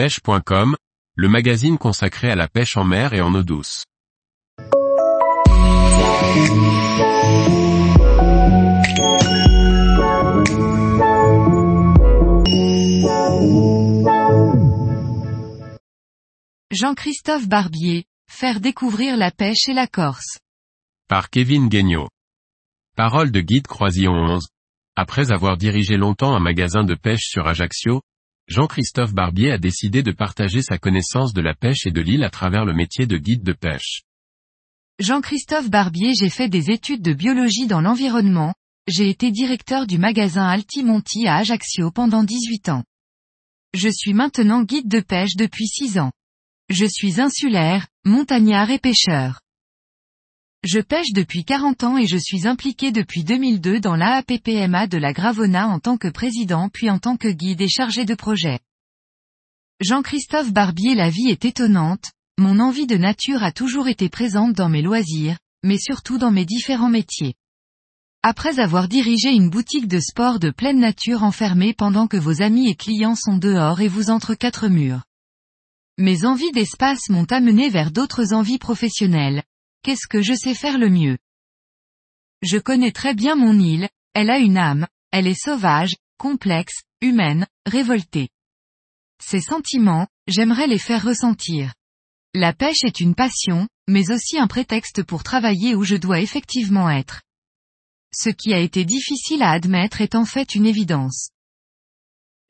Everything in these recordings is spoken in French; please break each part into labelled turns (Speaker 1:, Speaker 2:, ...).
Speaker 1: pêche.com, le magazine consacré à la pêche en mer et en eau douce.
Speaker 2: Jean-Christophe Barbier, faire découvrir la pêche et la Corse.
Speaker 1: Par Kevin Guignot. Parole de guide Croisillon 11. Après avoir dirigé longtemps un magasin de pêche sur Ajaccio, Jean-Christophe Barbier a décidé de partager sa connaissance de la pêche et de l'île à travers le métier de guide de pêche.
Speaker 2: Jean-Christophe Barbier j'ai fait des études de biologie dans l'environnement, j'ai été directeur du magasin Altimonti à Ajaccio pendant 18 ans. Je suis maintenant guide de pêche depuis 6 ans. Je suis insulaire, montagnard et pêcheur. Je pêche depuis 40 ans et je suis impliqué depuis 2002 dans l'AAPPMA de la Gravona en tant que président puis en tant que guide et chargé de projet. Jean-Christophe Barbier La vie est étonnante, mon envie de nature a toujours été présente dans mes loisirs, mais surtout dans mes différents métiers. Après avoir dirigé une boutique de sport de pleine nature enfermée pendant que vos amis et clients sont dehors et vous entre quatre murs. Mes envies d'espace m'ont amené vers d'autres envies professionnelles. Qu'est-ce que je sais faire le mieux? Je connais très bien mon île, elle a une âme, elle est sauvage, complexe, humaine, révoltée. Ces sentiments, j'aimerais les faire ressentir. La pêche est une passion, mais aussi un prétexte pour travailler où je dois effectivement être. Ce qui a été difficile à admettre est en fait une évidence.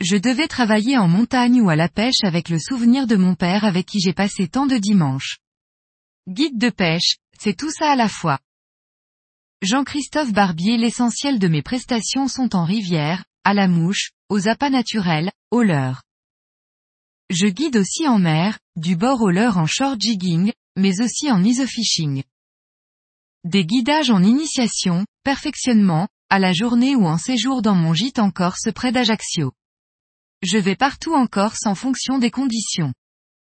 Speaker 2: Je devais travailler en montagne ou à la pêche avec le souvenir de mon père avec qui j'ai passé tant de dimanches. Guide de pêche, c'est tout ça à la fois. Jean-Christophe Barbier L'essentiel de mes prestations sont en rivière, à la mouche, aux appâts naturels, au leurre. Je guide aussi en mer, du bord au leurre en short jigging, mais aussi en isofishing. Des guidages en initiation, perfectionnement, à la journée ou en séjour dans mon gîte en Corse près d'Ajaccio. Je vais partout en Corse en fonction des conditions.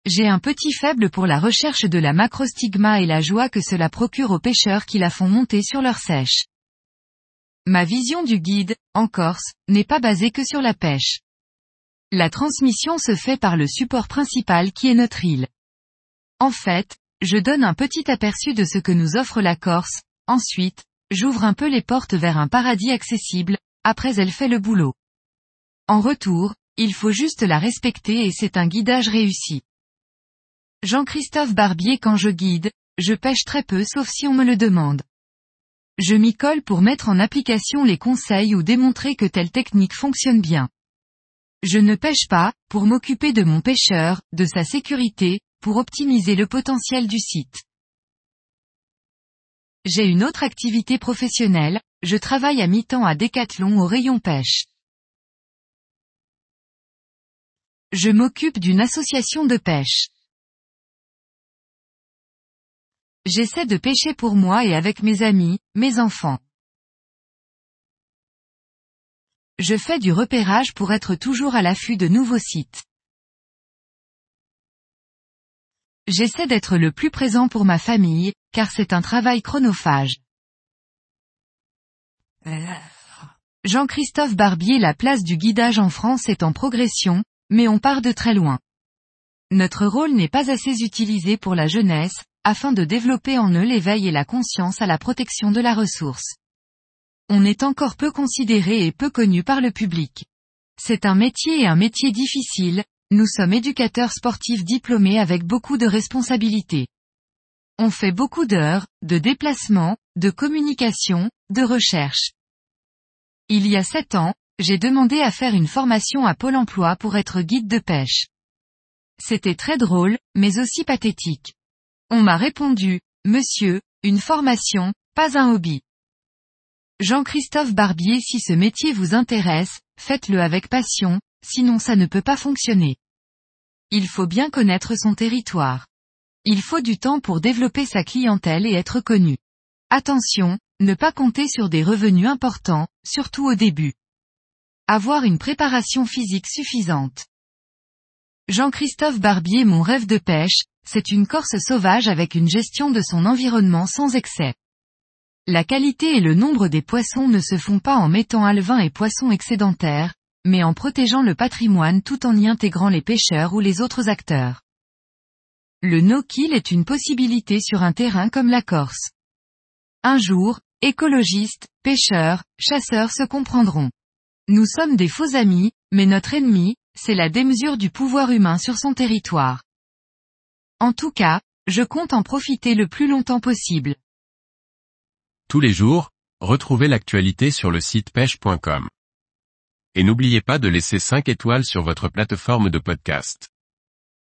Speaker 2: J'ai un petit faible pour la recherche de la macrostigma et la joie que cela procure aux pêcheurs qui la font monter sur leur sèche. Ma vision du guide, en Corse, n'est pas basée que sur la pêche. La transmission se fait par le support principal qui est notre île. En fait, je donne un petit aperçu de ce que nous offre la Corse, ensuite, j'ouvre un peu les portes vers un paradis accessible, après elle fait le boulot. En retour, il faut juste la respecter et c'est un guidage réussi. Jean-Christophe Barbier quand je guide, je pêche très peu sauf si on me le demande. Je m'y colle pour mettre en application les conseils ou démontrer que telle technique fonctionne bien. Je ne pêche pas, pour m'occuper de mon pêcheur, de sa sécurité, pour optimiser le potentiel du site. J'ai une autre activité professionnelle, je travaille à mi-temps à Décathlon au rayon pêche. Je m'occupe d'une association de pêche. J'essaie de pêcher pour moi et avec mes amis, mes enfants. Je fais du repérage pour être toujours à l'affût de nouveaux sites. J'essaie d'être le plus présent pour ma famille, car c'est un travail chronophage. Jean-Christophe Barbier La place du guidage en France est en progression, mais on part de très loin. Notre rôle n'est pas assez utilisé pour la jeunesse, afin de développer en eux l'éveil et la conscience à la protection de la ressource. On est encore peu considéré et peu connu par le public. C'est un métier et un métier difficile, nous sommes éducateurs sportifs diplômés avec beaucoup de responsabilités. On fait beaucoup d'heures, de déplacements, de communication, de recherche. Il y a sept ans, j'ai demandé à faire une formation à Pôle emploi pour être guide de pêche. C'était très drôle, mais aussi pathétique. On m'a répondu, Monsieur, une formation, pas un hobby. Jean-Christophe Barbier si ce métier vous intéresse, faites-le avec passion, sinon ça ne peut pas fonctionner. Il faut bien connaître son territoire. Il faut du temps pour développer sa clientèle et être connu. Attention, ne pas compter sur des revenus importants, surtout au début. Avoir une préparation physique suffisante. Jean-Christophe Barbier Mon rêve de pêche, c'est une Corse sauvage avec une gestion de son environnement sans excès. La qualité et le nombre des poissons ne se font pas en mettant alevins et poissons excédentaires, mais en protégeant le patrimoine tout en y intégrant les pêcheurs ou les autres acteurs. Le no-kill est une possibilité sur un terrain comme la Corse. Un jour, écologistes, pêcheurs, chasseurs se comprendront. Nous sommes des faux amis, mais notre ennemi, c'est la démesure du pouvoir humain sur son territoire. En tout cas, je compte en profiter le plus longtemps possible.
Speaker 1: Tous les jours, retrouvez l'actualité sur le site pêche.com. Et n'oubliez pas de laisser 5 étoiles sur votre plateforme de podcast.